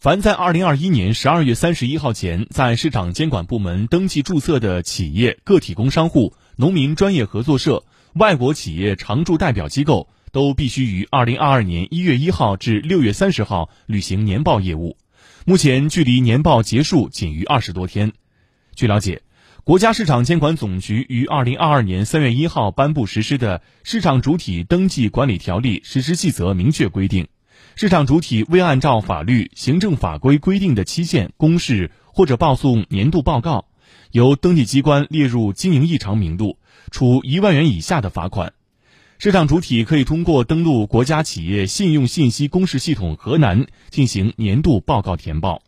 凡在二零二一年十二月三十一号前在市场监管部门登记注册的企业、个体工商户、农民专业合作社、外国企业常驻代表机构，都必须于二零二二年一月一号至六月三十号履行年报业务。目前距离年报结束仅余二十多天。据了解，国家市场监管总局于二零二二年三月一号颁布实施的《市场主体登记管理条例实施细则》明确规定。市场主体未按照法律、行政法规规定的期限公示或者报送年度报告，由登记机关列入经营异常名录，处一万元以下的罚款。市场主体可以通过登录国家企业信用信息公示系统河南进行年度报告填报。